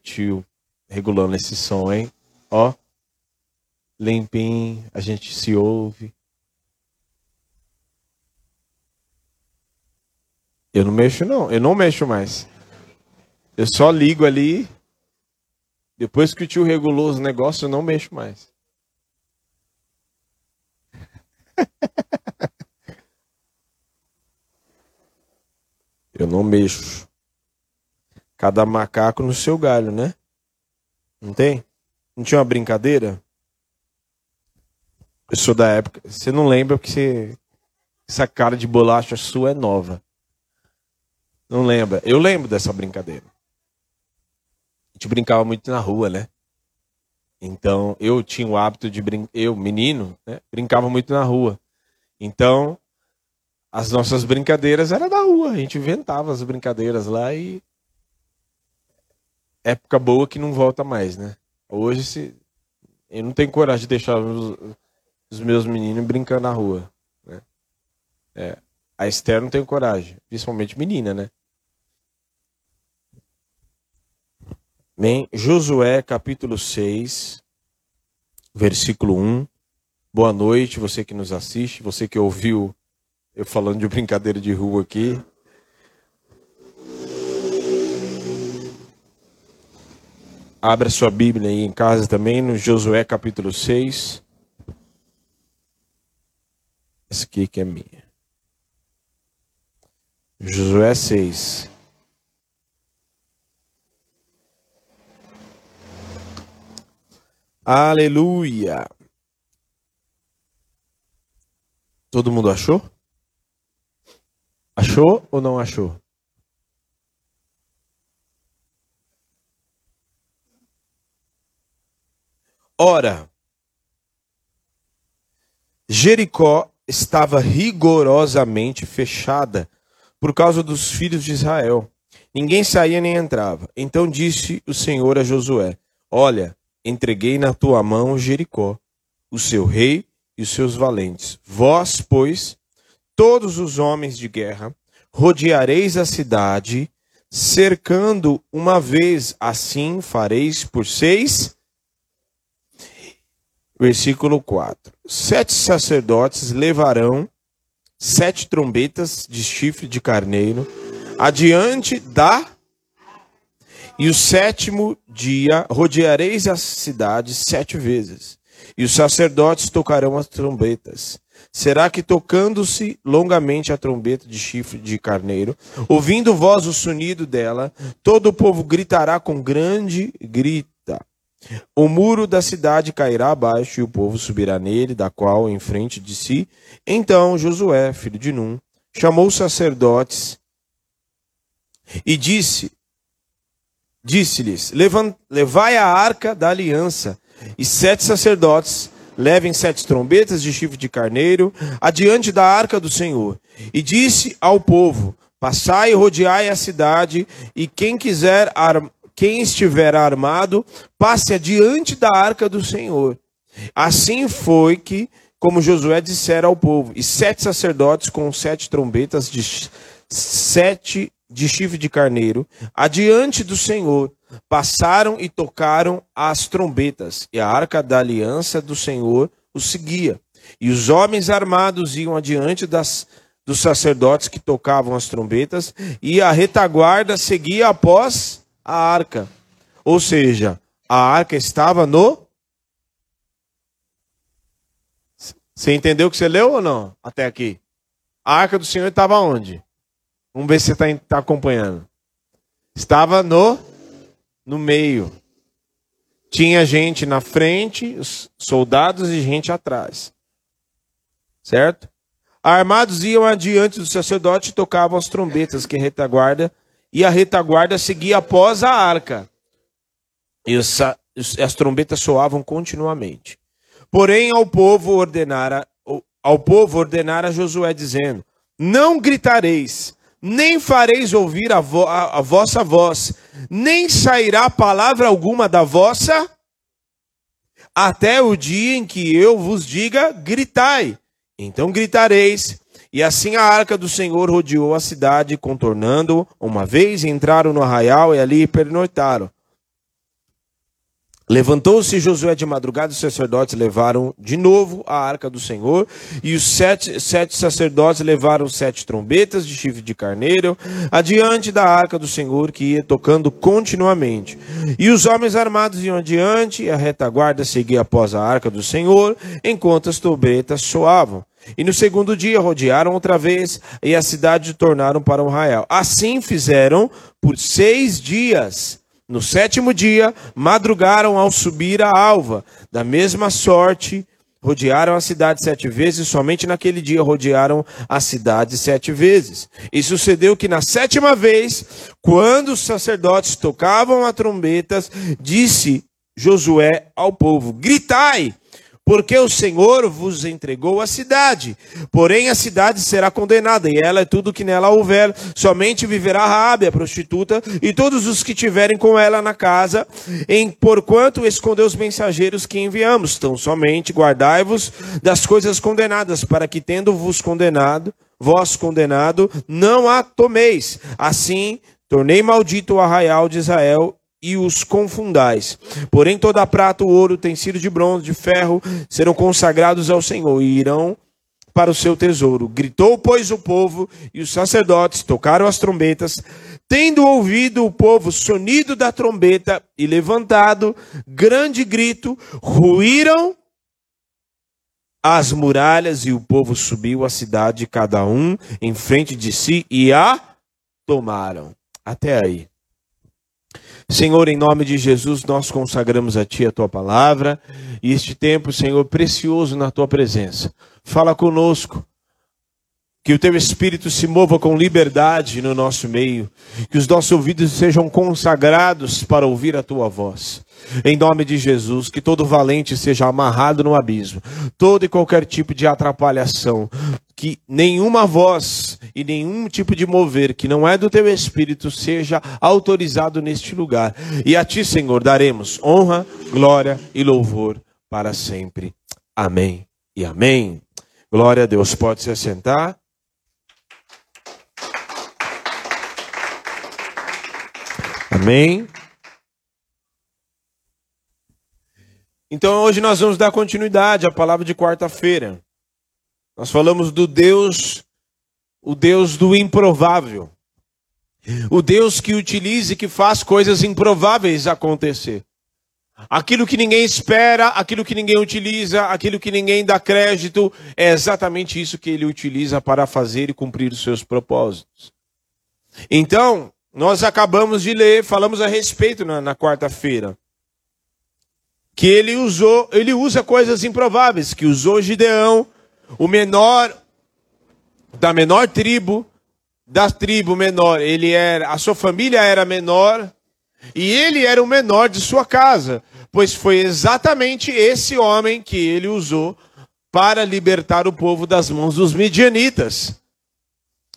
tio regulando esse som, hein? Ó, limpinho, a gente se ouve. Eu não mexo, não. Eu não mexo mais. Eu só ligo ali. Depois que o tio regulou os negócios, eu não mexo mais. eu não mexo. Cada macaco no seu galho, né? Não tem? Não tinha uma brincadeira? Eu sou da época. Você não lembra porque você... essa cara de bolacha sua é nova. Não lembra? Eu lembro dessa brincadeira. A gente brincava muito na rua, né? Então, eu tinha o hábito de brincar, eu, menino, né? brincava muito na rua. Então, as nossas brincadeiras eram na rua, a gente inventava as brincadeiras lá e época boa que não volta mais, né? Hoje se eu não tenho coragem de deixar os, os meus meninos brincando na rua, né? É. A Esther não tem coragem, principalmente menina, né? Bem, Josué capítulo 6, versículo 1. Boa noite, você que nos assiste, você que ouviu eu falando de brincadeira de rua aqui. Abra sua Bíblia aí em casa também, no Josué capítulo 6. Essa aqui que é minha. Josué 6. Aleluia. Todo mundo achou? Achou ou não achou? Ora, Jericó estava rigorosamente fechada por causa dos filhos de Israel. Ninguém saía nem entrava. Então disse o Senhor a Josué: Olha, entreguei na tua mão Jericó, o seu rei e os seus valentes. Vós, pois, todos os homens de guerra, rodeareis a cidade, cercando uma vez, assim fareis por seis. Versículo 4: Sete sacerdotes levarão sete trombetas de chifre de carneiro adiante da e o sétimo dia rodeareis a cidade sete vezes, e os sacerdotes tocarão as trombetas. Será que tocando-se longamente a trombeta de chifre de carneiro, ouvindo voz o sonido dela, todo o povo gritará com grande grita. O muro da cidade cairá abaixo e o povo subirá nele, da qual em frente de si. Então Josué, filho de Num, chamou os sacerdotes e disse: disse-lhes: Levai a arca da aliança, e sete sacerdotes levem sete trombetas de chifre de carneiro adiante da arca do Senhor. E disse ao povo: Passai e rodeai a cidade, e quem quiser quem estiver armado, passe adiante da arca do Senhor. Assim foi que, como Josué dissera ao povo, e sete sacerdotes com sete trombetas de sete de chifre de carneiro, adiante do Senhor, passaram e tocaram as trombetas, e a arca da aliança do Senhor os seguia. E os homens armados iam adiante das, dos sacerdotes que tocavam as trombetas, e a retaguarda seguia após a arca. Ou seja, a arca estava no. Você entendeu o que você leu ou não? Até aqui. A arca do Senhor estava onde? Vamos ver se você está tá acompanhando. Estava no, no meio. Tinha gente na frente, soldados e gente atrás. Certo? Armados iam adiante do sacerdote e tocavam as trombetas, que retaguarda, e a retaguarda seguia após a arca. E os, as trombetas soavam continuamente. Porém, ao povo ordenara, ao povo ordenara Josué, dizendo: Não gritareis, nem fareis ouvir a, vo a, a vossa voz, nem sairá palavra alguma da vossa, até o dia em que eu vos diga: gritai. Então gritareis. E assim a arca do Senhor rodeou a cidade, contornando uma vez, entraram no arraial e ali pernoitaram. Levantou-se Josué de madrugada, os sacerdotes levaram de novo a arca do Senhor, e os sete, sete sacerdotes levaram sete trombetas de chifre de carneiro, adiante da arca do Senhor, que ia tocando continuamente. E os homens armados iam adiante, e a retaguarda seguia após a arca do Senhor, enquanto as trombetas soavam. E no segundo dia rodearam outra vez, e a cidade tornaram para um arraial. Assim fizeram por seis dias. No sétimo dia, madrugaram ao subir a alva. Da mesma sorte, rodearam a cidade sete vezes, somente naquele dia rodearam a cidade sete vezes. E sucedeu que na sétima vez, quando os sacerdotes tocavam a trombetas, disse Josué ao povo: Gritai! Porque o Senhor vos entregou a cidade. Porém, a cidade será condenada, e ela é tudo que nela houver. Somente viverá Raabe, a prostituta, e todos os que tiverem com ela na casa, em porquanto escondeu os mensageiros que enviamos. Então, somente guardai-vos das coisas condenadas, para que, tendo-vos condenado, vós condenado, não a tomeis. Assim, tornei maldito o arraial de Israel e os confundais. Porém, toda a prata, o ouro, utensílio de bronze, de ferro, serão consagrados ao Senhor e irão para o seu tesouro. Gritou, pois, o povo, e os sacerdotes tocaram as trombetas. Tendo ouvido o povo o sonido da trombeta e levantado grande grito, ruíram as muralhas e o povo subiu à cidade, cada um em frente de si, e a tomaram. Até aí. Senhor, em nome de Jesus, nós consagramos a Ti a Tua palavra e este tempo, Senhor, precioso na Tua presença. Fala conosco, que o Teu Espírito se mova com liberdade no nosso meio, que os nossos ouvidos sejam consagrados para ouvir a Tua voz. Em nome de Jesus, que todo valente seja amarrado no abismo, todo e qualquer tipo de atrapalhação, que nenhuma voz e nenhum tipo de mover que não é do teu espírito seja autorizado neste lugar. E a ti, Senhor, daremos honra, glória e louvor para sempre. Amém e amém. Glória a Deus. Pode se assentar. Amém. Então hoje nós vamos dar continuidade à palavra de quarta-feira. Nós falamos do Deus, o Deus do improvável. O Deus que utiliza e que faz coisas improváveis acontecer. Aquilo que ninguém espera, aquilo que ninguém utiliza, aquilo que ninguém dá crédito, é exatamente isso que ele utiliza para fazer e cumprir os seus propósitos. Então, nós acabamos de ler, falamos a respeito na, na quarta-feira, que ele usou, ele usa coisas improváveis, que usou Gideão, o menor da menor tribo, da tribo menor, ele era, a sua família era menor e ele era o menor de sua casa, pois foi exatamente esse homem que ele usou para libertar o povo das mãos dos midianitas,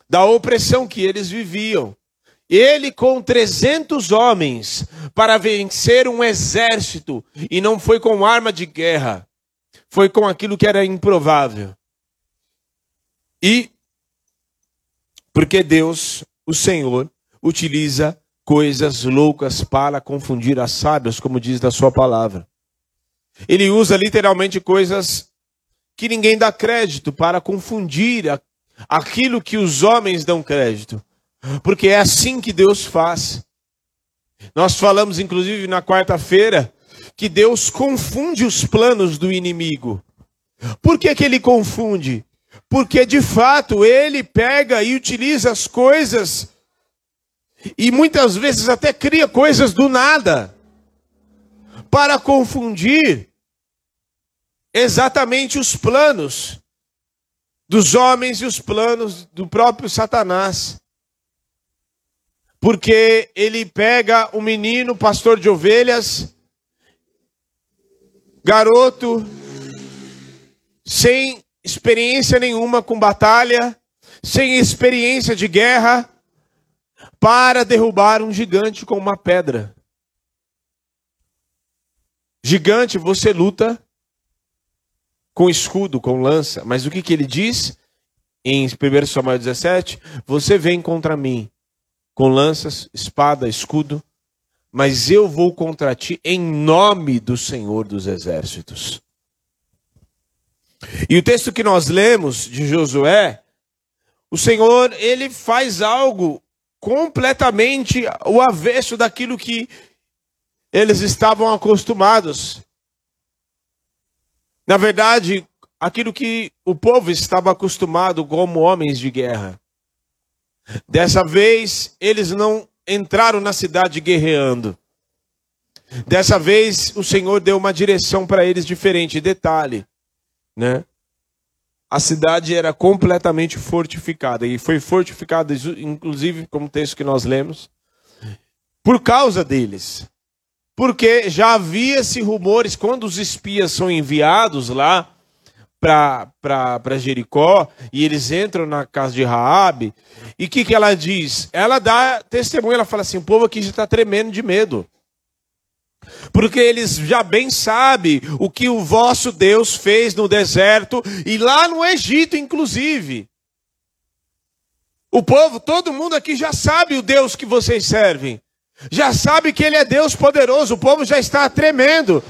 da opressão que eles viviam. Ele com 300 homens para vencer um exército, e não foi com arma de guerra, foi com aquilo que era improvável. E porque Deus, o Senhor, utiliza coisas loucas para confundir as sábias, como diz da sua palavra. Ele usa literalmente coisas que ninguém dá crédito para confundir aquilo que os homens dão crédito. Porque é assim que Deus faz. Nós falamos, inclusive, na quarta-feira, que Deus confunde os planos do inimigo. Por que, que ele confunde? Porque de fato ele pega e utiliza as coisas e muitas vezes até cria coisas do nada para confundir exatamente os planos dos homens e os planos do próprio Satanás. Porque ele pega um menino, pastor de ovelhas, garoto, sem experiência nenhuma com batalha, sem experiência de guerra, para derrubar um gigante com uma pedra. Gigante, você luta com escudo, com lança, mas o que, que ele diz em 1 Samuel 17? Você vem contra mim com lanças, espada, escudo, mas eu vou contra ti em nome do Senhor dos Exércitos. E o texto que nós lemos de Josué, o Senhor, ele faz algo completamente o avesso daquilo que eles estavam acostumados. Na verdade, aquilo que o povo estava acostumado como homens de guerra. Dessa vez, eles não entraram na cidade guerreando. Dessa vez, o Senhor deu uma direção para eles diferente. Detalhe, né? A cidade era completamente fortificada e foi fortificada, inclusive, como texto que nós lemos, por causa deles. Porque já havia-se rumores, quando os espias são enviados lá para Jericó, e eles entram na casa de Raabe, e o que, que ela diz? Ela dá testemunho, ela fala assim, o povo aqui já está tremendo de medo. Porque eles já bem sabem o que o vosso Deus fez no deserto e lá no Egito, inclusive. O povo, todo mundo aqui já sabe o Deus que vocês servem. Já sabe que Ele é Deus poderoso. O povo já está tremendo.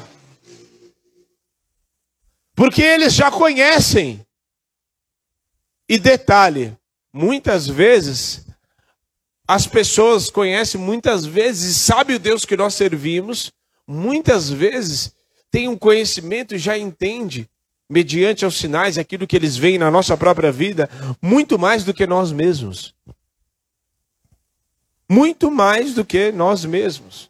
Porque eles já conhecem. E detalhe: muitas vezes, as pessoas conhecem, muitas vezes, sabem o Deus que nós servimos, muitas vezes tem um conhecimento e já entende, mediante os sinais, aquilo que eles veem na nossa própria vida, muito mais do que nós mesmos. Muito mais do que nós mesmos.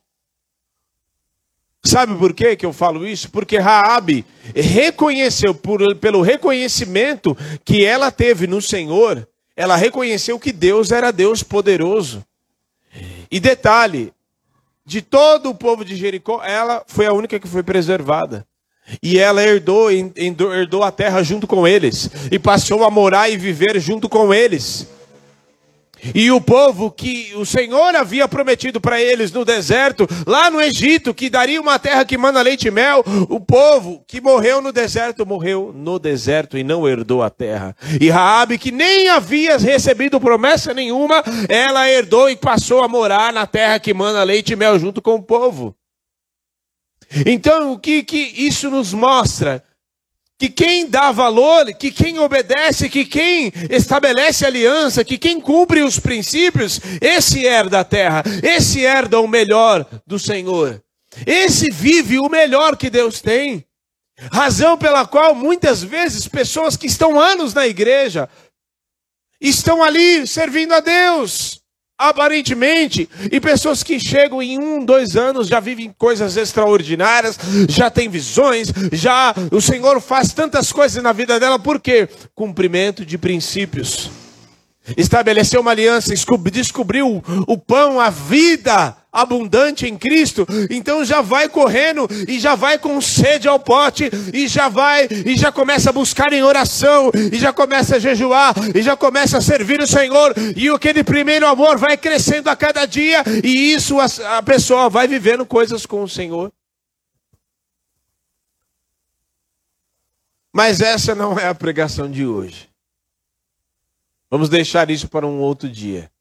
Sabe por quê que eu falo isso? Porque Raabe reconheceu por, pelo reconhecimento que ela teve no Senhor, ela reconheceu que Deus era Deus poderoso. E detalhe, de todo o povo de Jericó, ela foi a única que foi preservada. E ela herdou, herdou a terra junto com eles, e passou a morar e viver junto com eles. E o povo que o Senhor havia prometido para eles no deserto, lá no Egito, que daria uma terra que manda leite e mel, o povo que morreu no deserto, morreu no deserto e não herdou a terra. E Raabe, que nem havia recebido promessa nenhuma, ela herdou e passou a morar na terra que manda leite e mel junto com o povo. Então, o que, que isso nos mostra? Que quem dá valor, que quem obedece, que quem estabelece aliança, que quem cumpre os princípios, esse herda a terra, esse herda o melhor do Senhor. Esse vive o melhor que Deus tem. Razão pela qual muitas vezes pessoas que estão anos na igreja estão ali servindo a Deus, aparentemente, e pessoas que chegam em um, dois anos já vivem coisas extraordinárias, já têm visões, já o Senhor faz tantas coisas na vida dela, por quê? Cumprimento de princípios. Estabeleceu uma aliança, descobriu o pão, a vida abundante em Cristo, então já vai correndo e já vai com sede ao pote e já vai e já começa a buscar em oração e já começa a jejuar e já começa a servir o Senhor e aquele primeiro amor vai crescendo a cada dia e isso a, a pessoa vai vivendo coisas com o Senhor. Mas essa não é a pregação de hoje. Vamos deixar isso para um outro dia.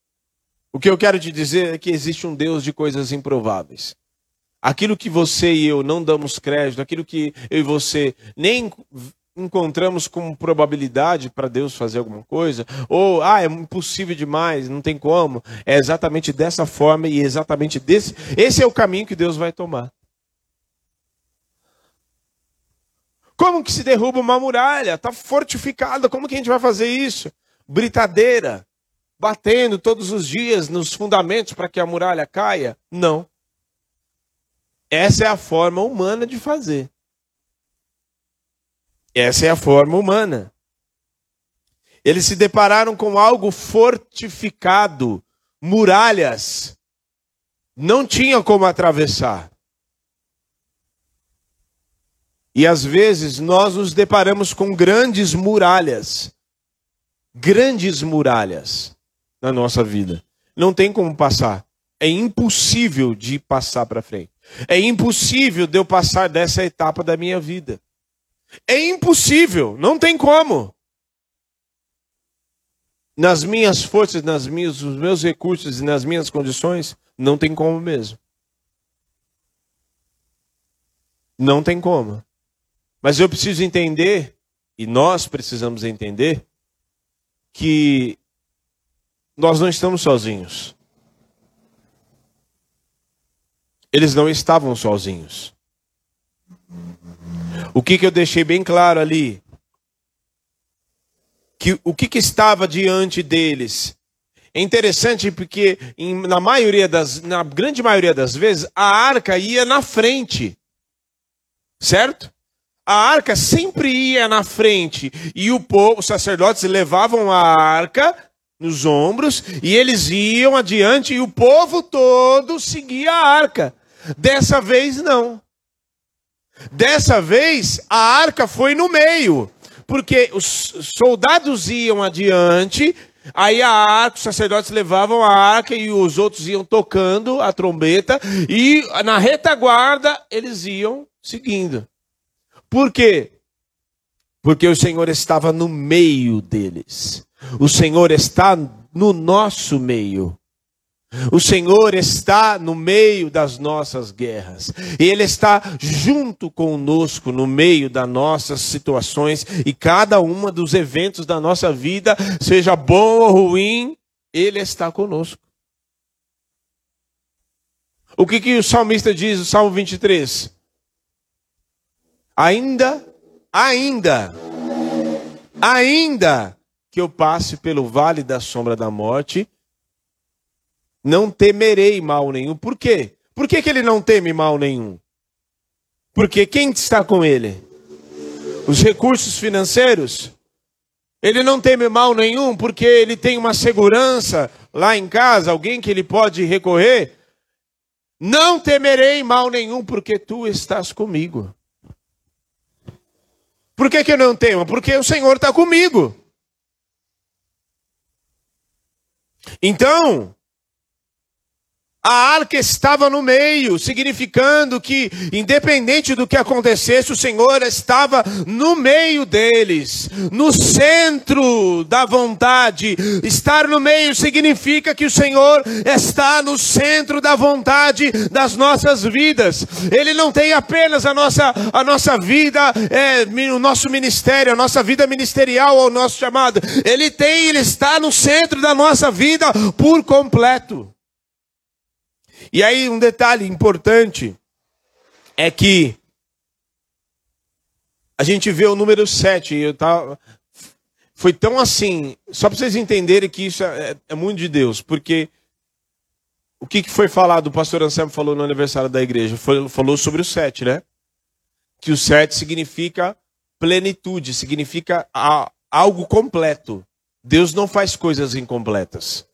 O que eu quero te dizer é que existe um Deus de coisas improváveis. Aquilo que você e eu não damos crédito, aquilo que eu e você nem encontramos como probabilidade para Deus fazer alguma coisa, ou ah, é impossível demais, não tem como, é exatamente dessa forma e exatamente desse, esse é o caminho que Deus vai tomar. Como que se derruba uma muralha? Está fortificada, como que a gente vai fazer isso? Britadeira batendo todos os dias nos fundamentos para que a muralha caia? Não. Essa é a forma humana de fazer. Essa é a forma humana. Eles se depararam com algo fortificado, muralhas. Não tinha como atravessar. E às vezes nós nos deparamos com grandes muralhas. Grandes muralhas na nossa vida. Não tem como passar. É impossível de passar para frente. É impossível de eu passar dessa etapa da minha vida. É impossível, não tem como. Nas minhas forças, nas minhas, nos meus recursos e nas minhas condições, não tem como mesmo. Não tem como. Mas eu preciso entender, e nós precisamos entender, que nós não estamos sozinhos. Eles não estavam sozinhos. O que, que eu deixei bem claro ali? Que, o que, que estava diante deles? É interessante porque em, na maioria das, na grande maioria das vezes, a arca ia na frente. Certo? A arca sempre ia na frente e o povo, os sacerdotes levavam a arca nos ombros e eles iam adiante e o povo todo seguia a arca. Dessa vez não. Dessa vez a arca foi no meio, porque os soldados iam adiante, aí a arca, os sacerdotes levavam a arca e os outros iam tocando a trombeta, e na retaguarda eles iam seguindo. Por quê? Porque o Senhor estava no meio deles. O Senhor está no nosso meio. O Senhor está no meio das nossas guerras. Ele está junto conosco no meio das nossas situações e cada uma dos eventos da nossa vida, seja bom ou ruim, ele está conosco. O que, que o salmista diz no Salmo 23? Ainda, ainda, ainda que eu passe pelo vale da sombra da morte, não temerei mal nenhum. Por quê? Por que, que ele não teme mal nenhum? Porque quem está com ele? Os recursos financeiros? Ele não teme mal nenhum porque ele tem uma segurança lá em casa, alguém que ele pode recorrer. Não temerei mal nenhum porque tu estás comigo. Por que, que eu não temo? Porque o Senhor está comigo. Então, a arca estava no meio, significando que, independente do que acontecesse, o Senhor estava no meio deles, no centro da vontade. Estar no meio significa que o Senhor está no centro da vontade das nossas vidas. Ele não tem apenas a nossa, a nossa vida, é, o nosso ministério, a nossa vida ministerial ou o nosso chamado. Ele tem, ele está no centro da nossa vida por completo. E aí, um detalhe importante é que a gente vê o número 7. Eu tava, foi tão assim, só para vocês entenderem que isso é, é, muito de Deus, porque o que, que foi falado, o pastor Anselmo falou no aniversário da igreja, foi, falou sobre o 7, né? Que o 7 significa plenitude, significa a, algo completo. Deus não faz coisas incompletas.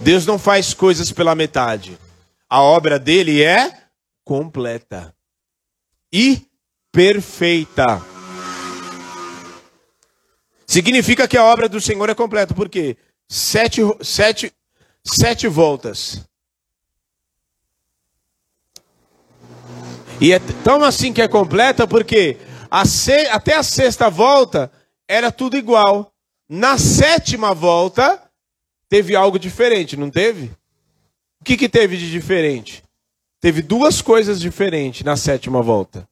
Deus não faz coisas pela metade. A obra dele é completa e perfeita. Significa que a obra do Senhor é completa, porque sete, sete, sete voltas. E é tão assim que é completa, porque a se, até a sexta volta era tudo igual. Na sétima volta, teve algo diferente, não teve? O que, que teve de diferente? Teve duas coisas diferentes na sétima volta.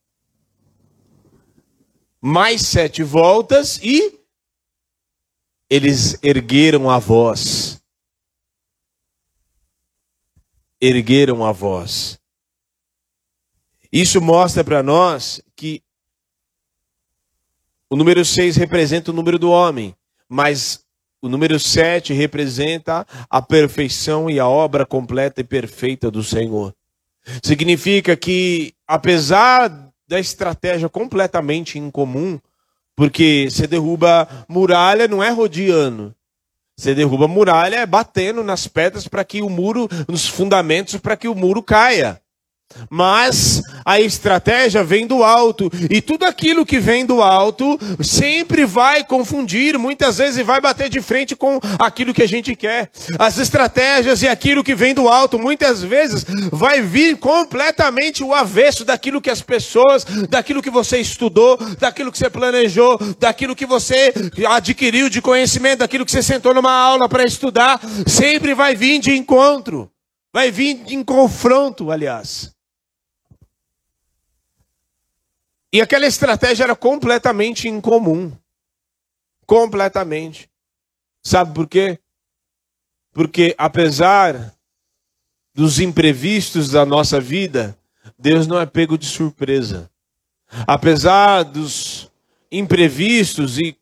Mais sete voltas e eles ergueram a voz. Ergueram a voz. Isso mostra para nós que o número 6 representa o número do homem, mas o número 7 representa a perfeição e a obra completa e perfeita do Senhor. Significa que, apesar da estratégia completamente incomum, porque você derruba muralha não é rodeando. Você derruba muralha é batendo nas pedras para que o muro, nos fundamentos, para que o muro caia. Mas a estratégia vem do alto, e tudo aquilo que vem do alto sempre vai confundir, muitas vezes vai bater de frente com aquilo que a gente quer. As estratégias e aquilo que vem do alto, muitas vezes vai vir completamente o avesso daquilo que as pessoas, daquilo que você estudou, daquilo que você planejou, daquilo que você adquiriu de conhecimento, daquilo que você sentou numa aula para estudar, sempre vai vir de encontro, vai vir em confronto, aliás. E aquela estratégia era completamente incomum. Completamente. Sabe por quê? Porque apesar dos imprevistos da nossa vida, Deus não é pego de surpresa. Apesar dos imprevistos e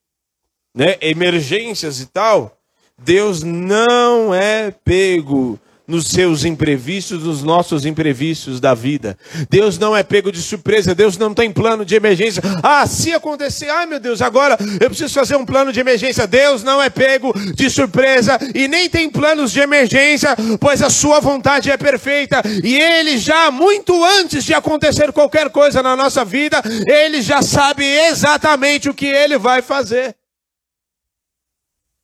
né, emergências e tal, Deus não é pego nos seus imprevistos, nos nossos imprevistos da vida. Deus não é pego de surpresa, Deus não tem plano de emergência. Ah, se acontecer, ai meu Deus, agora eu preciso fazer um plano de emergência. Deus não é pego de surpresa e nem tem planos de emergência, pois a sua vontade é perfeita e ele já muito antes de acontecer qualquer coisa na nossa vida, ele já sabe exatamente o que ele vai fazer.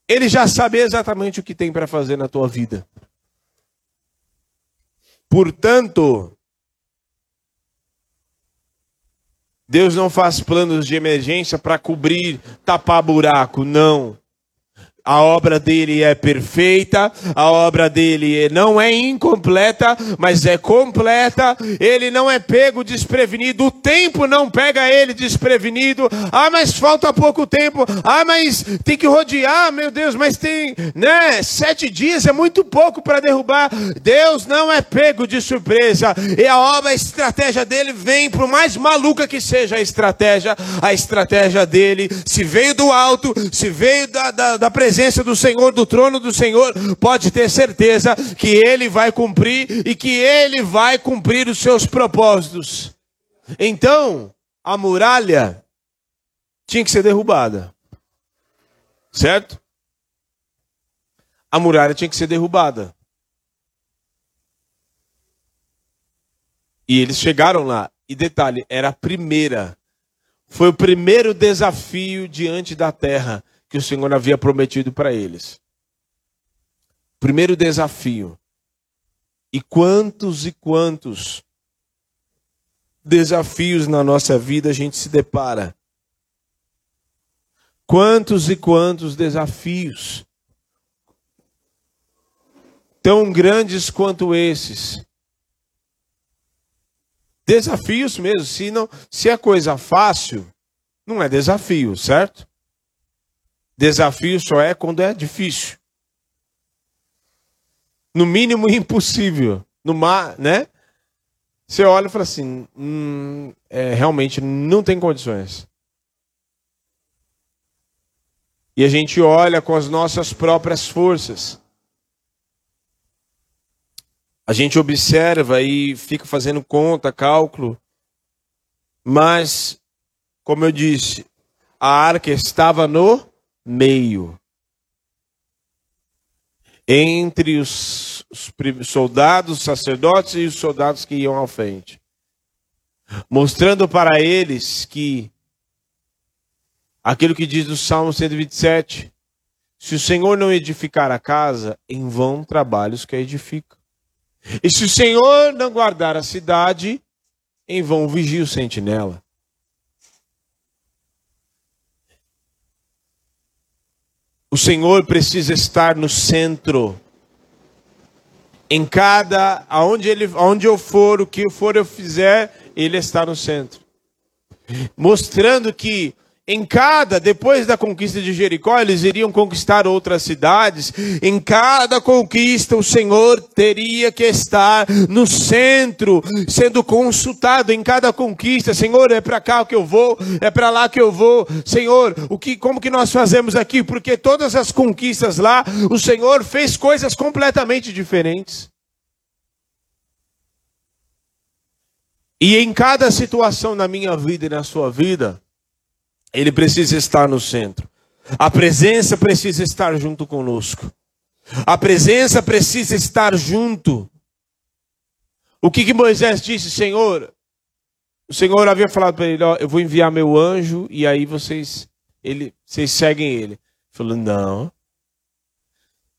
Ele já sabe exatamente o que tem para fazer na tua vida. Portanto, Deus não faz planos de emergência para cobrir, tapar buraco, não. A obra dele é perfeita, a obra dele não é incompleta, mas é completa. Ele não é pego desprevenido, o tempo não pega ele desprevenido. Ah, mas falta pouco tempo. Ah, mas tem que rodear, meu Deus, mas tem, né? Sete dias é muito pouco para derrubar. Deus não é pego de surpresa. E a obra, a estratégia dele vem, por mais maluca que seja a estratégia, a estratégia dele, se veio do alto, se veio da, da, da presença presença do Senhor, do trono do Senhor, pode ter certeza que Ele vai cumprir e que Ele vai cumprir os seus propósitos. Então, a muralha tinha que ser derrubada. Certo? A muralha tinha que ser derrubada. E eles chegaram lá. E detalhe, era a primeira. Foi o primeiro desafio diante da terra que o Senhor havia prometido para eles. Primeiro desafio. E quantos e quantos desafios na nossa vida a gente se depara? Quantos e quantos desafios tão grandes quanto esses? Desafios mesmo, se não, se é coisa fácil, não é desafio, certo? Desafio só é quando é difícil. No mínimo impossível. No mar, né? Você olha e fala assim, hum, é, realmente não tem condições. E a gente olha com as nossas próprias forças. A gente observa e fica fazendo conta, cálculo. Mas, como eu disse, a arca estava no meio entre os, os soldados, os sacerdotes e os soldados que iam à frente, mostrando para eles que aquilo que diz no Salmo 127, se o Senhor não edificar a casa, em vão trabalhos que a edifica. E se o Senhor não guardar a cidade, em vão vigia o sentinela. O Senhor precisa estar no centro. Em cada, aonde, ele, aonde eu for, o que for eu fizer, Ele está no centro. Mostrando que em cada, depois da conquista de Jericó, eles iriam conquistar outras cidades. Em cada conquista, o Senhor teria que estar no centro, sendo consultado em cada conquista. Senhor, é para cá que eu vou, é para lá que eu vou. Senhor, o que, como que nós fazemos aqui? Porque todas as conquistas lá, o Senhor fez coisas completamente diferentes. E em cada situação na minha vida e na sua vida, ele precisa estar no centro. A presença precisa estar junto conosco. A presença precisa estar junto. O que, que Moisés disse, Senhor? O Senhor havia falado para ele: ó, eu vou enviar meu anjo e aí vocês, ele, vocês seguem ele. Ele falou: não.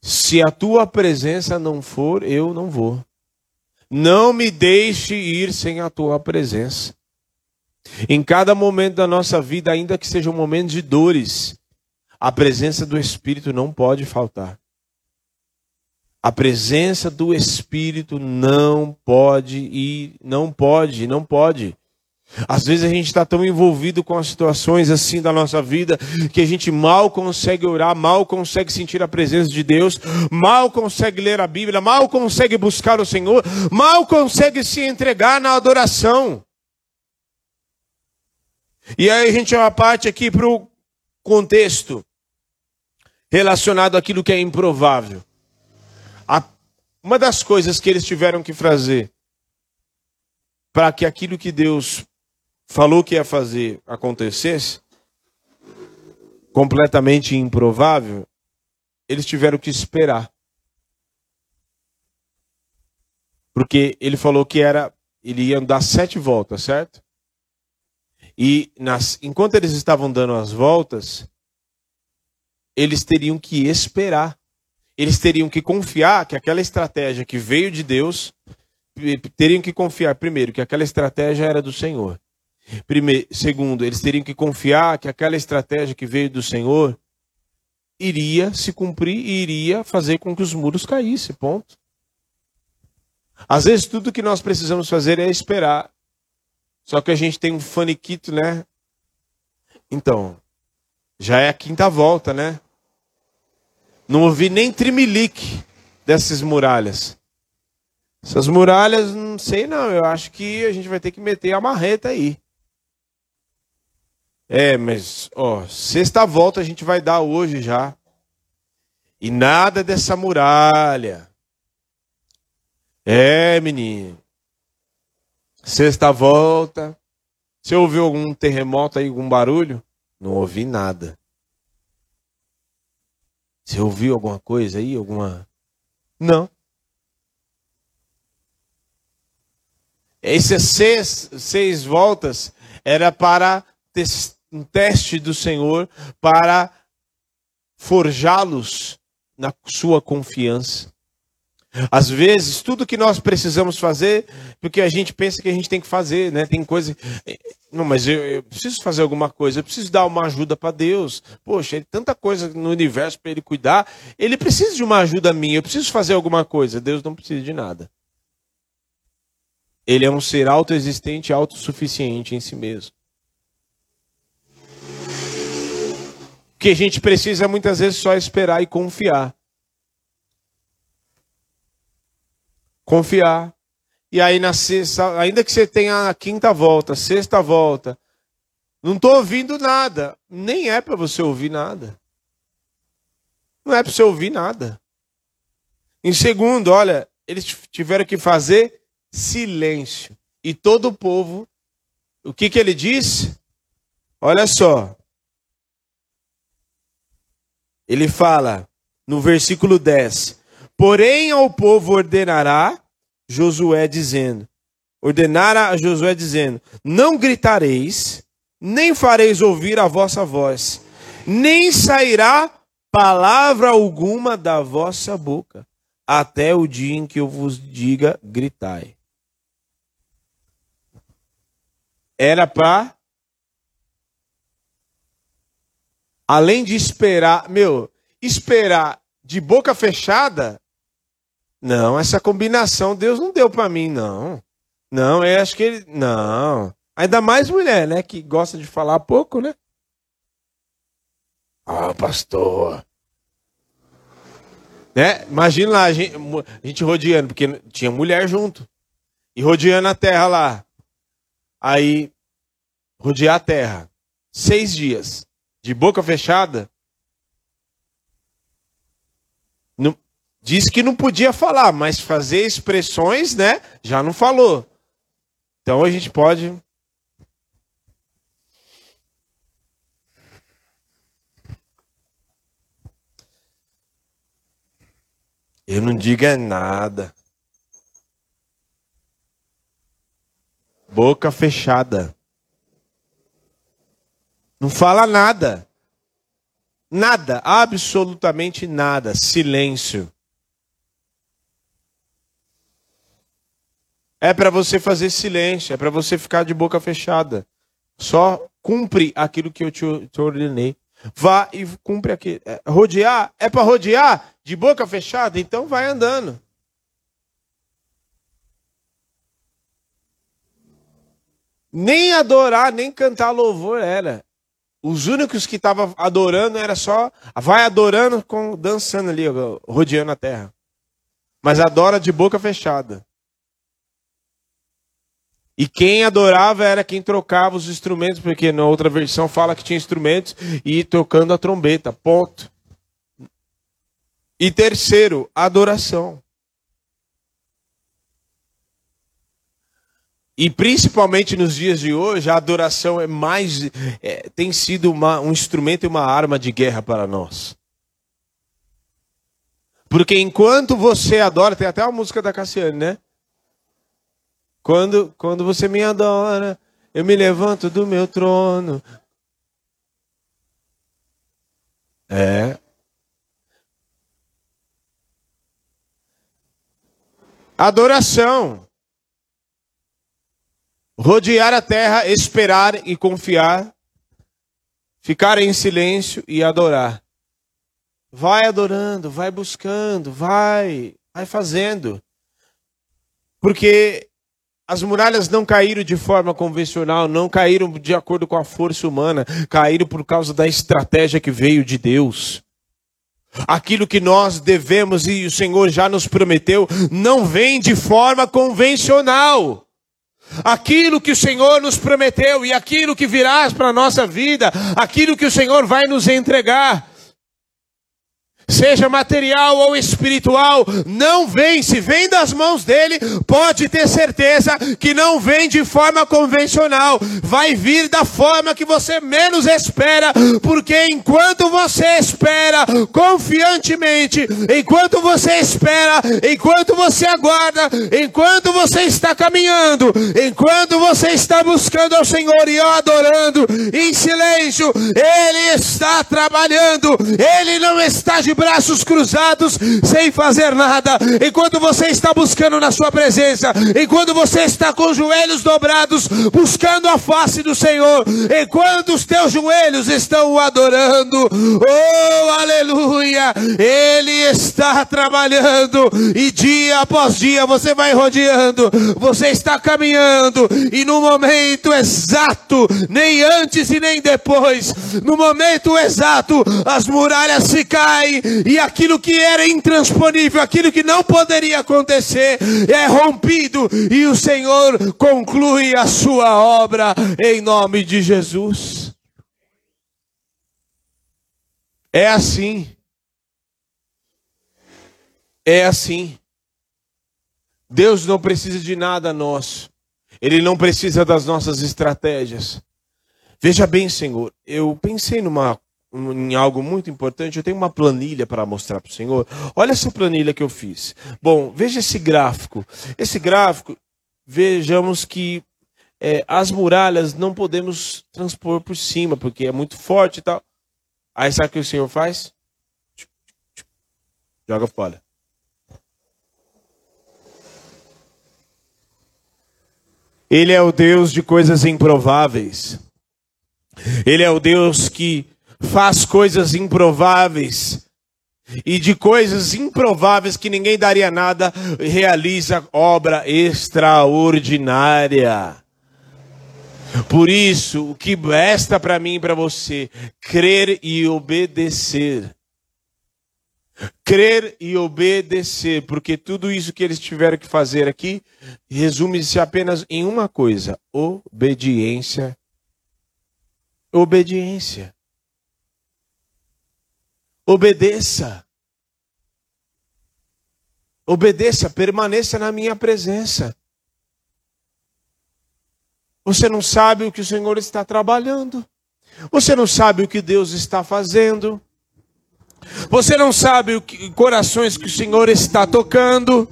Se a tua presença não for, eu não vou. Não me deixe ir sem a tua presença. Em cada momento da nossa vida, ainda que seja um momento de dores, a presença do Espírito não pode faltar. A presença do Espírito não pode ir, não pode, não pode. Às vezes a gente está tão envolvido com as situações assim da nossa vida que a gente mal consegue orar, mal consegue sentir a presença de Deus, mal consegue ler a Bíblia, mal consegue buscar o Senhor, mal consegue se entregar na adoração. E aí a gente uma parte aqui para o contexto relacionado àquilo que é improvável. Uma das coisas que eles tiveram que fazer para que aquilo que Deus falou que ia fazer acontecesse, completamente improvável, eles tiveram que esperar. Porque ele falou que era, ele ia dar sete voltas, certo? E nas, enquanto eles estavam dando as voltas, eles teriam que esperar. Eles teriam que confiar que aquela estratégia que veio de Deus, teriam que confiar, primeiro, que aquela estratégia era do Senhor. Primeiro, segundo, eles teriam que confiar que aquela estratégia que veio do Senhor iria se cumprir e iria fazer com que os muros caíssem. Ponto. Às vezes tudo que nós precisamos fazer é esperar. Só que a gente tem um faniquito, né? Então, já é a quinta volta, né? Não ouvi nem trimelique dessas muralhas. Essas muralhas, não sei não. Eu acho que a gente vai ter que meter a marreta aí. É, mas, ó, sexta volta a gente vai dar hoje já. E nada dessa muralha. É, menino. Sexta volta. Você ouviu algum terremoto aí, algum barulho? Não ouvi nada. Você ouviu alguma coisa aí? Alguma. Não. Essas seis, seis voltas era para um teste do Senhor para forjá-los na sua confiança. Às vezes, tudo que nós precisamos fazer, porque a gente pensa que a gente tem que fazer, né? Tem coisa. Não, mas eu, eu preciso fazer alguma coisa, eu preciso dar uma ajuda para Deus. Poxa, ele, tanta coisa no universo para ele cuidar. Ele precisa de uma ajuda minha, eu preciso fazer alguma coisa. Deus não precisa de nada. Ele é um ser autoexistente, autossuficiente em si mesmo. que a gente precisa muitas vezes só esperar e confiar. Confiar. E aí na sexta, ainda que você tenha a quinta volta, sexta volta, não estou ouvindo nada. Nem é para você ouvir nada. Não é para você ouvir nada. Em segundo, olha, eles tiveram que fazer silêncio. E todo o povo, o que, que ele disse? Olha só, ele fala no versículo 10: Porém ao povo ordenará Josué dizendo: Ordenara a Josué dizendo: Não gritareis, nem fareis ouvir a vossa voz, nem sairá palavra alguma da vossa boca, até o dia em que eu vos diga gritai. Era para além de esperar, meu, esperar de boca fechada, não, essa combinação Deus não deu para mim, não. Não, eu acho que ele, não. Ainda mais mulher, né, que gosta de falar pouco, né? Ah, pastor. Né? Imagina lá, a gente, a gente rodeando, porque tinha mulher junto. E rodeando a terra lá. Aí, rodear a terra. Seis dias de boca fechada, não, disse que não podia falar, mas fazer expressões, né? Já não falou. Então a gente pode. Eu não diga nada. Boca fechada. Não fala nada. Nada, absolutamente nada. Silêncio. É para você fazer silêncio, é para você ficar de boca fechada. Só cumpre aquilo que eu te, te ordenei. Vá e cumpre aquilo. É, rodear, é para rodear de boca fechada? Então vai andando. Nem adorar, nem cantar louvor era. Os únicos que estavam adorando era só. Vai adorando, com, dançando ali, rodeando a terra. Mas adora de boca fechada. E quem adorava era quem trocava os instrumentos, porque na outra versão fala que tinha instrumentos e tocando a trombeta. Ponto. E terceiro, adoração. E principalmente nos dias de hoje, a adoração é mais é, tem sido uma, um instrumento e uma arma de guerra para nós. Porque enquanto você adora, tem até uma música da Cassiane, né? Quando, quando você me adora, eu me levanto do meu trono. É. Adoração rodear a terra, esperar e confiar, ficar em silêncio e adorar. Vai adorando, vai buscando, vai, vai fazendo. Porque as muralhas não caíram de forma convencional, não caíram de acordo com a força humana, caíram por causa da estratégia que veio de Deus. Aquilo que nós devemos e o Senhor já nos prometeu não vem de forma convencional. Aquilo que o Senhor nos prometeu e aquilo que virá para a nossa vida, aquilo que o Senhor vai nos entregar, seja material ou espiritual, não vem, se vem das mãos dele, pode ter certeza que não vem de forma convencional, vai vir da forma que você menos espera, porque enquanto você espera confiantemente, enquanto você espera, enquanto você aguarda, enquanto você está caminhando, enquanto você está buscando ao Senhor e adorando em silêncio, ele está trabalhando, ele não está de braços cruzados, sem fazer nada, enquanto você está buscando na Sua presença, enquanto você está com os joelhos dobrados, buscando a face do Senhor, enquanto os teus joelhos estão o adorando, oh aleluia, Ele está trabalhando, e dia após dia você vai rodeando, você está caminhando, e no momento exato, nem antes e nem depois, no momento exato, as muralhas se caem, e aquilo que era intransponível, aquilo que não poderia acontecer, é rompido e o Senhor conclui a sua obra em nome de Jesus. É assim. É assim. Deus não precisa de nada nosso. Ele não precisa das nossas estratégias. Veja bem, Senhor, eu pensei numa em algo muito importante, eu tenho uma planilha para mostrar para o Senhor. Olha essa planilha que eu fiz. Bom, veja esse gráfico. Esse gráfico, vejamos que é, as muralhas não podemos transpor por cima, porque é muito forte e tal. Aí sabe o que o Senhor faz? Joga fora. Ele é o Deus de coisas improváveis. Ele é o Deus que faz coisas improváveis. E de coisas improváveis que ninguém daria nada, realiza obra extraordinária. Por isso, o que resta para mim e para você, crer e obedecer. Crer e obedecer, porque tudo isso que eles tiveram que fazer aqui resume-se apenas em uma coisa: obediência. Obediência. Obedeça. Obedeça, permaneça na minha presença. Você não sabe o que o Senhor está trabalhando. Você não sabe o que Deus está fazendo. Você não sabe o que, corações que o Senhor está tocando.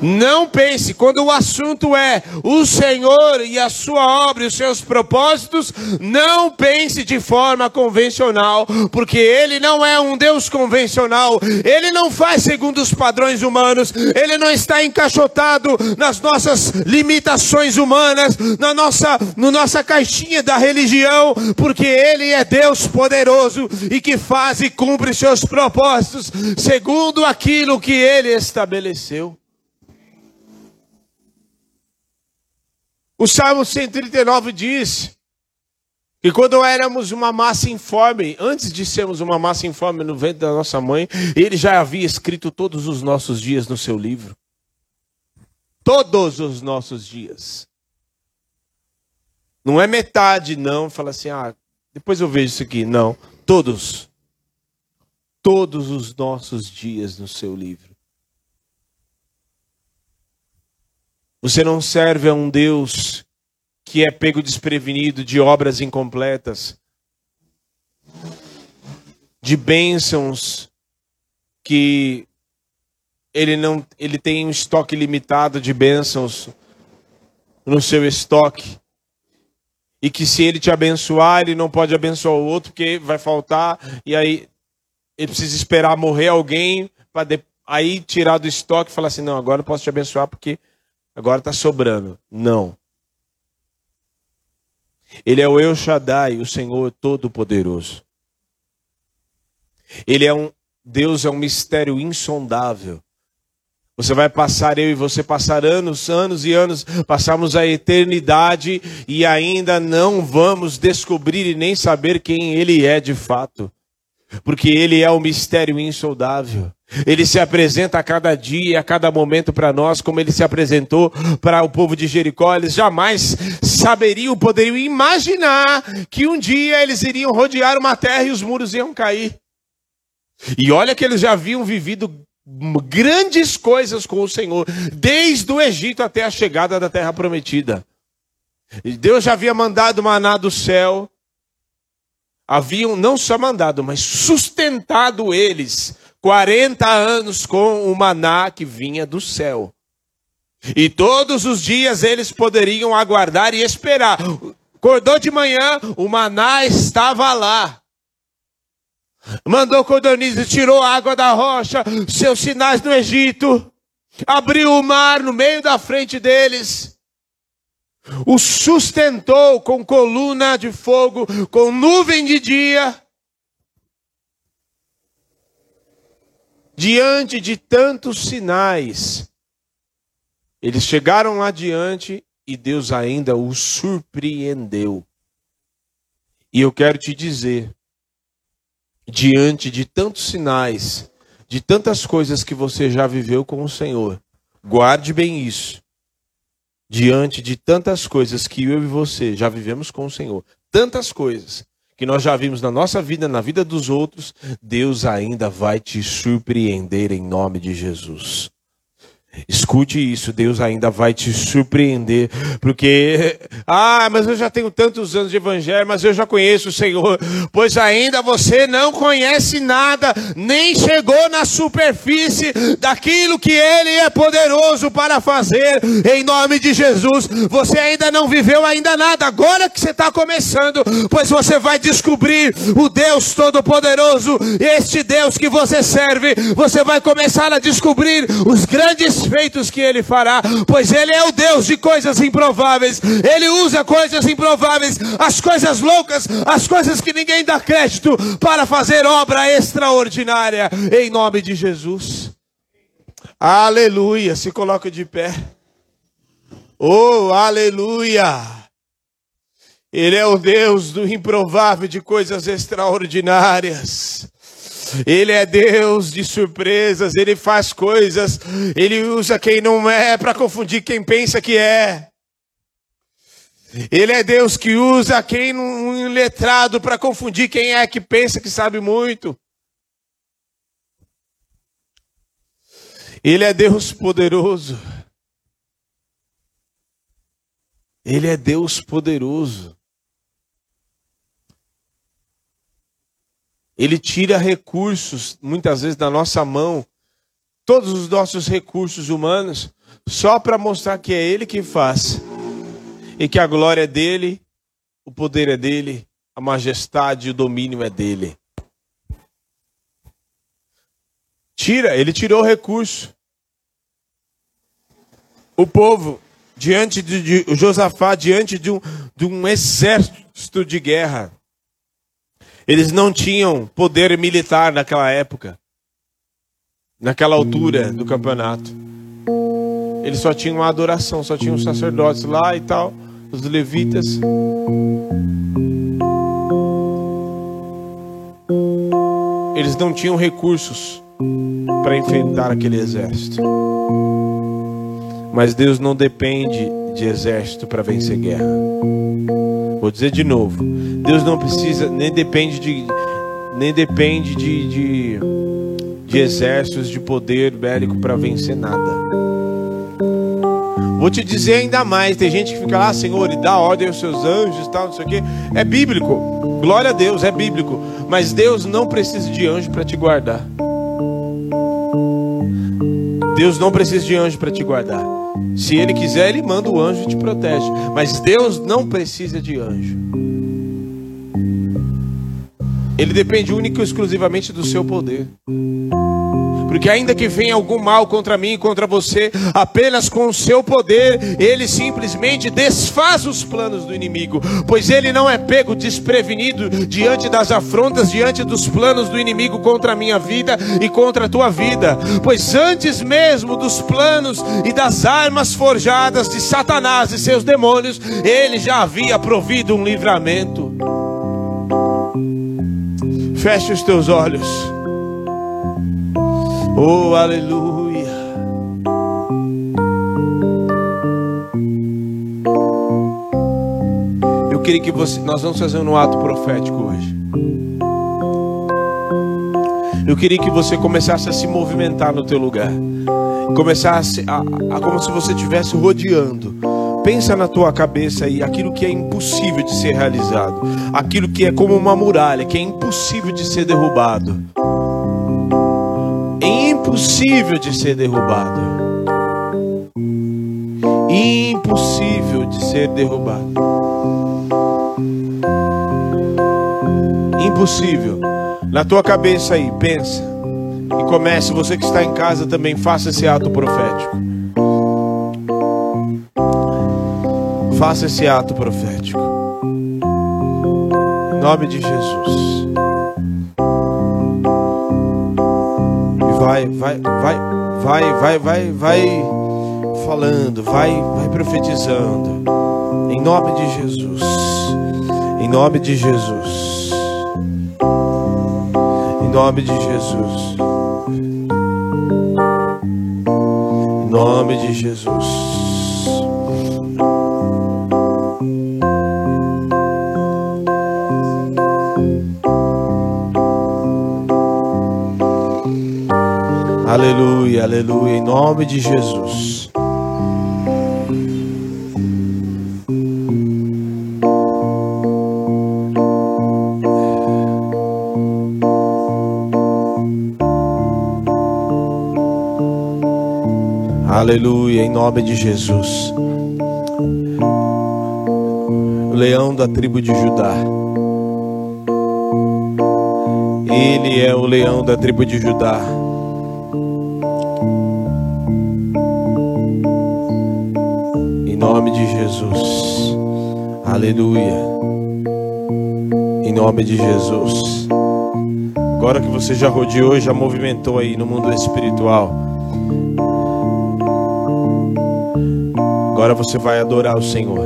Não pense, quando o assunto é o Senhor e a sua obra e os seus propósitos, não pense de forma convencional, porque Ele não é um Deus convencional, Ele não faz segundo os padrões humanos, Ele não está encaixotado nas nossas limitações humanas, na nossa, na nossa caixinha da religião, porque Ele é Deus poderoso e que faz e cumpre seus propósitos segundo aquilo que Ele estabeleceu. O Salmo 139 diz que quando éramos uma massa informe, antes de sermos uma massa informe no ventre da nossa mãe, ele já havia escrito todos os nossos dias no seu livro. Todos os nossos dias. Não é metade, não. Fala assim, ah, depois eu vejo isso aqui. Não. Todos. Todos os nossos dias no seu livro. Você não serve a um Deus que é pego desprevenido de obras incompletas, de bênçãos que ele não ele tem um estoque limitado de bênçãos no seu estoque. E que se ele te abençoar, ele não pode abençoar o outro porque vai faltar e aí ele precisa esperar morrer alguém para aí tirar do estoque e falar assim: "Não, agora eu posso te abençoar porque agora está sobrando". Não. Ele é o El Shaddai, o Senhor Todo-Poderoso. Ele é um Deus é um mistério insondável. Você vai passar, eu e você passar anos, anos e anos, passamos a eternidade e ainda não vamos descobrir e nem saber quem Ele é de fato. Porque Ele é o mistério insondável. Ele se apresenta a cada dia a cada momento para nós, como ele se apresentou para o povo de Jericó. Eles jamais saberiam, poderiam imaginar que um dia eles iriam rodear uma terra e os muros iam cair. E olha que eles já haviam vivido grandes coisas com o Senhor, desde o Egito até a chegada da terra prometida. Deus já havia mandado maná do céu, haviam não só mandado, mas sustentado eles 40 anos com o maná que vinha do céu. E todos os dias eles poderiam aguardar e esperar. Acordou de manhã, o maná estava lá. Mandou codorniz, tirou a água da rocha, seus sinais no Egito, abriu o mar no meio da frente deles, o sustentou com coluna de fogo, com nuvem de dia. Diante de tantos sinais, eles chegaram lá diante e Deus ainda os surpreendeu. E eu quero te dizer, diante de tantos sinais, de tantas coisas que você já viveu com o Senhor, guarde bem isso. Diante de tantas coisas que eu e você já vivemos com o Senhor, tantas coisas que nós já vimos na nossa vida, na vida dos outros, Deus ainda vai te surpreender em nome de Jesus. Escute isso, Deus ainda vai te surpreender, porque, ah, mas eu já tenho tantos anos de evangelho, mas eu já conheço o Senhor, pois ainda você não conhece nada, nem chegou na superfície daquilo que Ele é poderoso para fazer, em nome de Jesus. Você ainda não viveu ainda nada, agora que você está começando, pois você vai descobrir o Deus Todo-Poderoso, este Deus que você serve, você vai começar a descobrir os grandes feitos que ele fará, pois ele é o Deus de coisas improváveis. Ele usa coisas improváveis, as coisas loucas, as coisas que ninguém dá crédito, para fazer obra extraordinária em nome de Jesus. Aleluia. Se coloca de pé. Oh, aleluia. Ele é o Deus do improvável, de coisas extraordinárias. Ele é Deus de surpresas, ele faz coisas, ele usa quem não é para confundir quem pensa que é. Ele é Deus que usa quem um letrado para confundir quem é que pensa que sabe muito. Ele é Deus poderoso. Ele é Deus poderoso. Ele tira recursos, muitas vezes, da nossa mão, todos os nossos recursos humanos, só para mostrar que é Ele que faz. E que a glória é dele, o poder é dele, a majestade e o domínio é dele. Tira, ele tirou o recurso. O povo, diante de, de Josafá, diante de um, de um exército de guerra, eles não tinham poder militar naquela época, naquela altura do campeonato. Eles só tinham uma adoração, só tinham sacerdotes lá e tal. os levitas. Eles não tinham recursos para enfrentar aquele exército. Mas Deus não depende de exército para vencer guerra. Vou dizer de novo: Deus não precisa, nem depende de, nem depende de, de, de exércitos de poder bélico para vencer nada. Vou te dizer ainda mais: tem gente que fica lá, Senhor, e dá ordem aos seus anjos tal, não sei o quê. É bíblico, glória a Deus, é bíblico. Mas Deus não precisa de anjo para te guardar. Deus não precisa de anjo para te guardar. Se Ele quiser, Ele manda o anjo e te protege. Mas Deus não precisa de anjo. Ele depende único e exclusivamente do seu poder. Porque ainda que venha algum mal contra mim e contra você, apenas com o seu poder, ele simplesmente desfaz os planos do inimigo, pois ele não é pego desprevenido diante das afrontas, diante dos planos do inimigo contra a minha vida e contra a tua vida. Pois antes mesmo dos planos e das armas forjadas de Satanás e seus demônios, ele já havia provido um livramento. Feche os teus olhos. Oh, aleluia. Eu queria que você. Nós vamos fazer um ato profético hoje. Eu queria que você começasse a se movimentar no teu lugar. Começasse a, a como se você estivesse rodeando. Pensa na tua cabeça aí aquilo que é impossível de ser realizado, aquilo que é como uma muralha, que é impossível de ser derrubado impossível de ser derrubado. Impossível de ser derrubado. Impossível. Na tua cabeça aí, pensa. E comece, você que está em casa também, faça esse ato profético. Faça esse ato profético. Em nome de Jesus. Vai, vai, vai, vai, vai, vai, vai falando, vai, vai profetizando. Em nome de Jesus. Em nome de Jesus. Em nome de Jesus. Em nome de Jesus. Aleluia, aleluia, em nome de Jesus. Aleluia, em nome de Jesus. O leão da tribo de Judá. Ele é o leão da tribo de Judá. Nome de Jesus. Aleluia. Em nome de Jesus. Agora que você já rodeou, já movimentou aí no mundo espiritual. Agora você vai adorar o Senhor.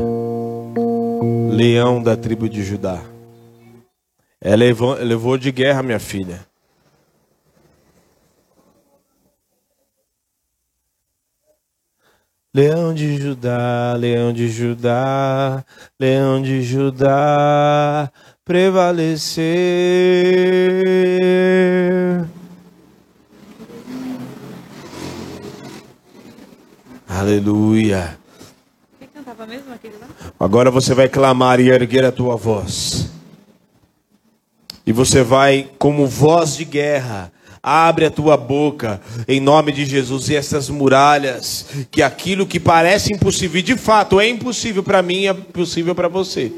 Leão da tribo de Judá. É levou, levou de guerra, minha filha. Leão de Judá, leão de Judá, leão de Judá, prevalecer. Aleluia. Agora você vai clamar e erguer a tua voz. E você vai, como voz de guerra, Abre a tua boca em nome de Jesus e essas muralhas, que aquilo que parece impossível, e de fato é impossível para mim, é possível para você.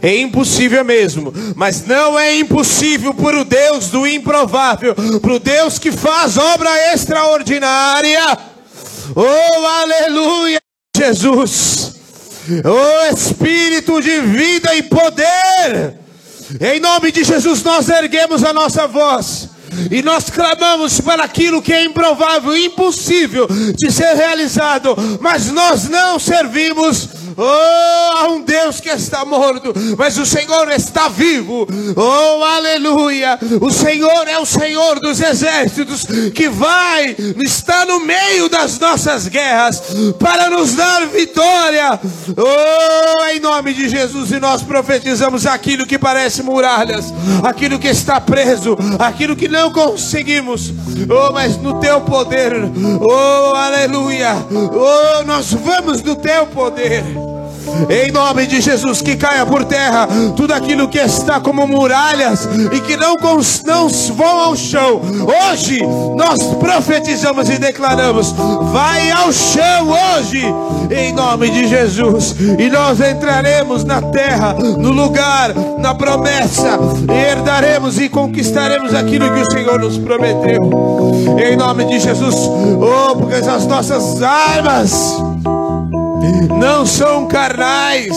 É impossível mesmo, mas não é impossível para o Deus do improvável, para o Deus que faz obra extraordinária. Oh, aleluia, Jesus! Oh, Espírito de vida e poder! Em nome de Jesus, nós erguemos a nossa voz E nós clamamos para aquilo que é improvável, impossível de ser realizado, mas nós não servimos Oh, há um Deus que está morto, mas o Senhor está vivo. Oh, aleluia! O Senhor é o Senhor dos exércitos que vai, está no meio das nossas guerras para nos dar vitória. Oh, em nome de Jesus, e nós profetizamos aquilo que parece muralhas, aquilo que está preso, aquilo que não conseguimos. Oh, mas no teu poder. Oh, aleluia! Oh, nós vamos no teu poder. Em nome de Jesus, que caia por terra tudo aquilo que está como muralhas e que não, não vão ao chão. Hoje nós profetizamos e declaramos: vai ao chão hoje, em nome de Jesus, e nós entraremos na terra, no lugar, na promessa, e herdaremos e conquistaremos aquilo que o Senhor nos prometeu. Em nome de Jesus, oh, porque as nossas armas não são carnais,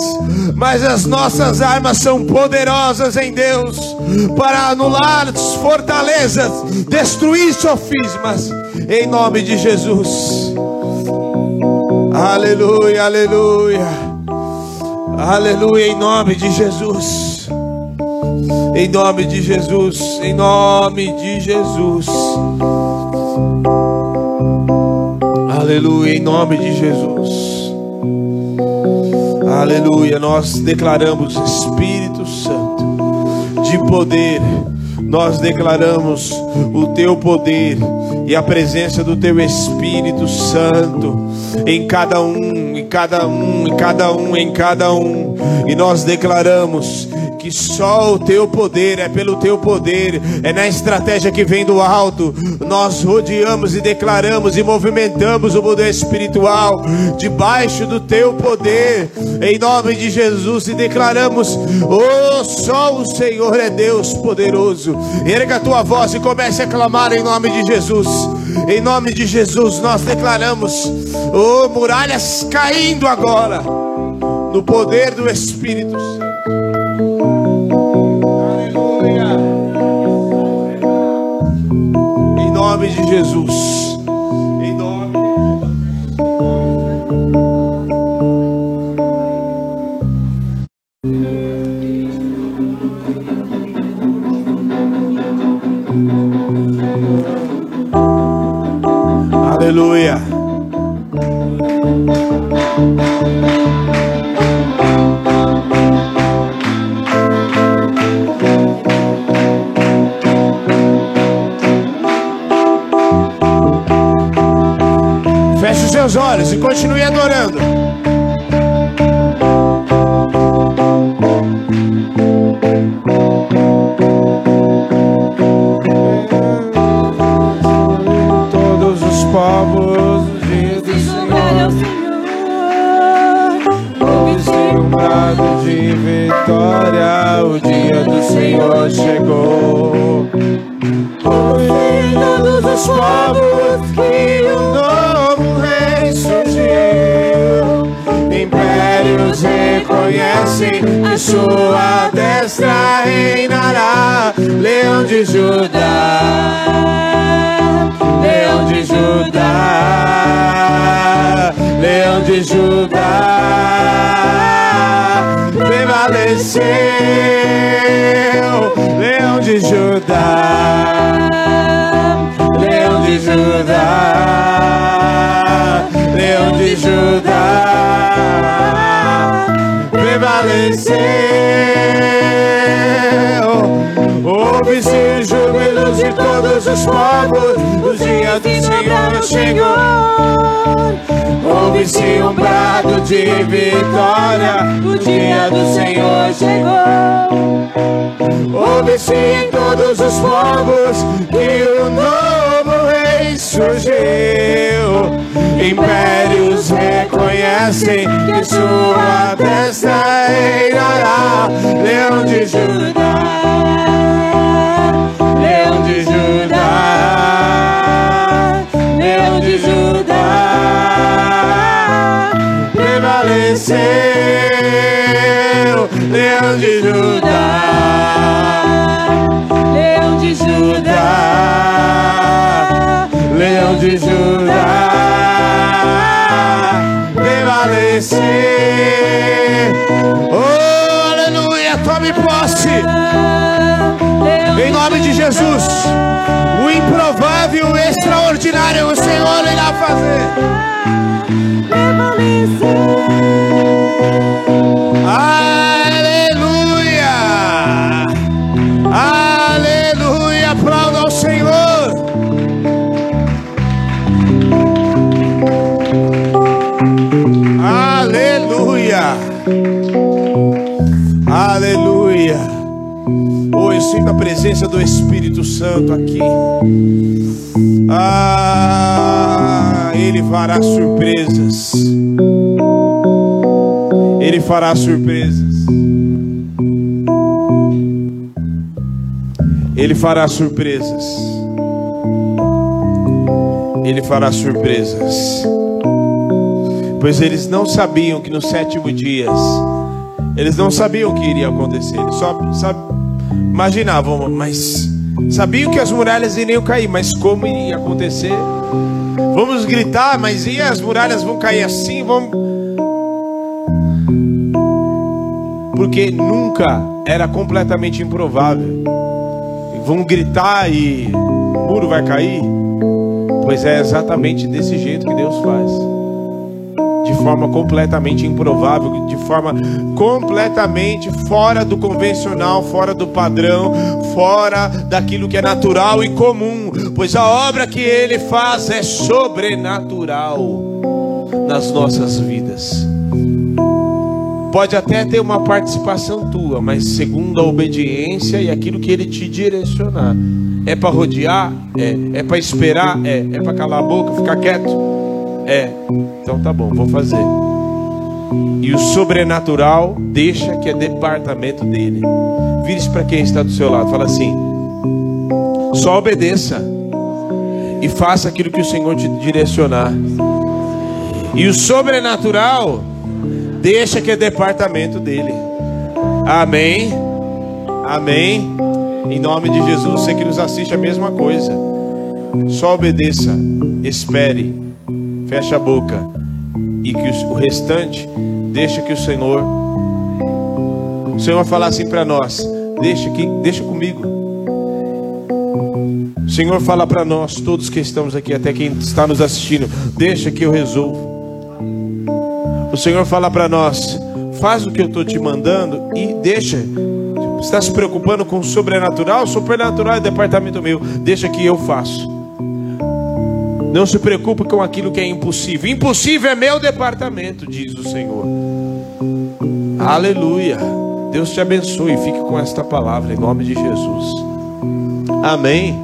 mas as nossas armas são poderosas em Deus para anular fortalezas, destruir sofismas, em nome de Jesus. Aleluia, aleluia, aleluia, em nome de Jesus. Em nome de Jesus, em nome de Jesus. Aleluia, em nome de Jesus. Aleluia. Nós declaramos Espírito Santo de poder. Nós declaramos o teu poder e a presença do teu Espírito Santo em cada um, em cada um, em cada um, em cada um. E nós declaramos que só o teu poder, é pelo teu poder, é na estratégia que vem do alto. Nós rodeamos e declaramos e movimentamos o mundo espiritual debaixo do teu poder, em nome de Jesus, e declaramos: Oh, só o Senhor é Deus poderoso. Erga a tua voz e comece a clamar em nome de Jesus. Em nome de Jesus, nós declaramos: Oh, muralhas caindo agora, no poder do Espírito Santo. nome de Jesus. Os povos, o dia do Senhor, o um brado de vitória, o dia do Senhor chegou. Todos os povos que o reconhecem que sua destra reinará. Leão de Judá, Leão de Judá, Leão de Judá, prevaleceu. Leão de Judá, Leão de Judá, Leão de Judá prevaleceu. Ouve-se júbilos de todos os povos, o dia do Senhor chegou. Ouve-se um brado de vitória, o dia do Senhor chegou. Ouve-se em todos os povos que o novo rei surgiu. Impérios reconhecem que sua testa reinará. Leão de Judá, Leão de Judá, Leão de Judá, prevaleceu. Leão de Judá, Leão de Judá. Nome de Jesus, o improvável, o extraordinário, o Senhor irá fazer. Aleluia! Presença do Espírito Santo aqui. Ah, Ele fará surpresas. Ele fará surpresas. Ele fará surpresas. Ele fará surpresas. Pois eles não sabiam que no sétimo dia, eles não sabiam o que iria acontecer. Eles só imaginavam, mas sabiam que as muralhas iriam cair, mas como iria acontecer? Vamos gritar, mas e as muralhas vão cair assim? Vamos porque nunca era completamente improvável. Vão gritar e o muro vai cair? Pois é exatamente desse jeito que Deus faz. De forma completamente improvável, de forma completamente fora do convencional, fora do padrão, fora daquilo que é natural e comum, pois a obra que ele faz é sobrenatural nas nossas vidas. Pode até ter uma participação tua, mas segundo a obediência e aquilo que ele te direcionar. É para rodear? É. É para esperar? É. É para calar a boca, ficar quieto? É. Então tá bom, vou fazer. E o sobrenatural deixa que é departamento dele. Vire-se para quem está do seu lado, fala assim: só obedeça e faça aquilo que o Senhor te direcionar. E o sobrenatural Deixa que é departamento dele. Amém. Amém. Em nome de Jesus, você que nos assiste a mesma coisa. Só obedeça, espere, feche a boca e que o restante deixa que o Senhor o Senhor falar assim para nós: "Deixa aqui, deixa comigo". O Senhor fala para nós, todos que estamos aqui, até quem está nos assistindo, deixa que eu resolvo. O Senhor fala para nós: faz o que eu estou te mandando e deixa. Está se preocupando com o sobrenatural? O sobrenatural é departamento meu. Deixa que eu faço. Não se preocupe com aquilo que é impossível. Impossível é meu departamento, diz o Senhor. Aleluia. Deus te abençoe. Fique com esta palavra em nome de Jesus. Amém.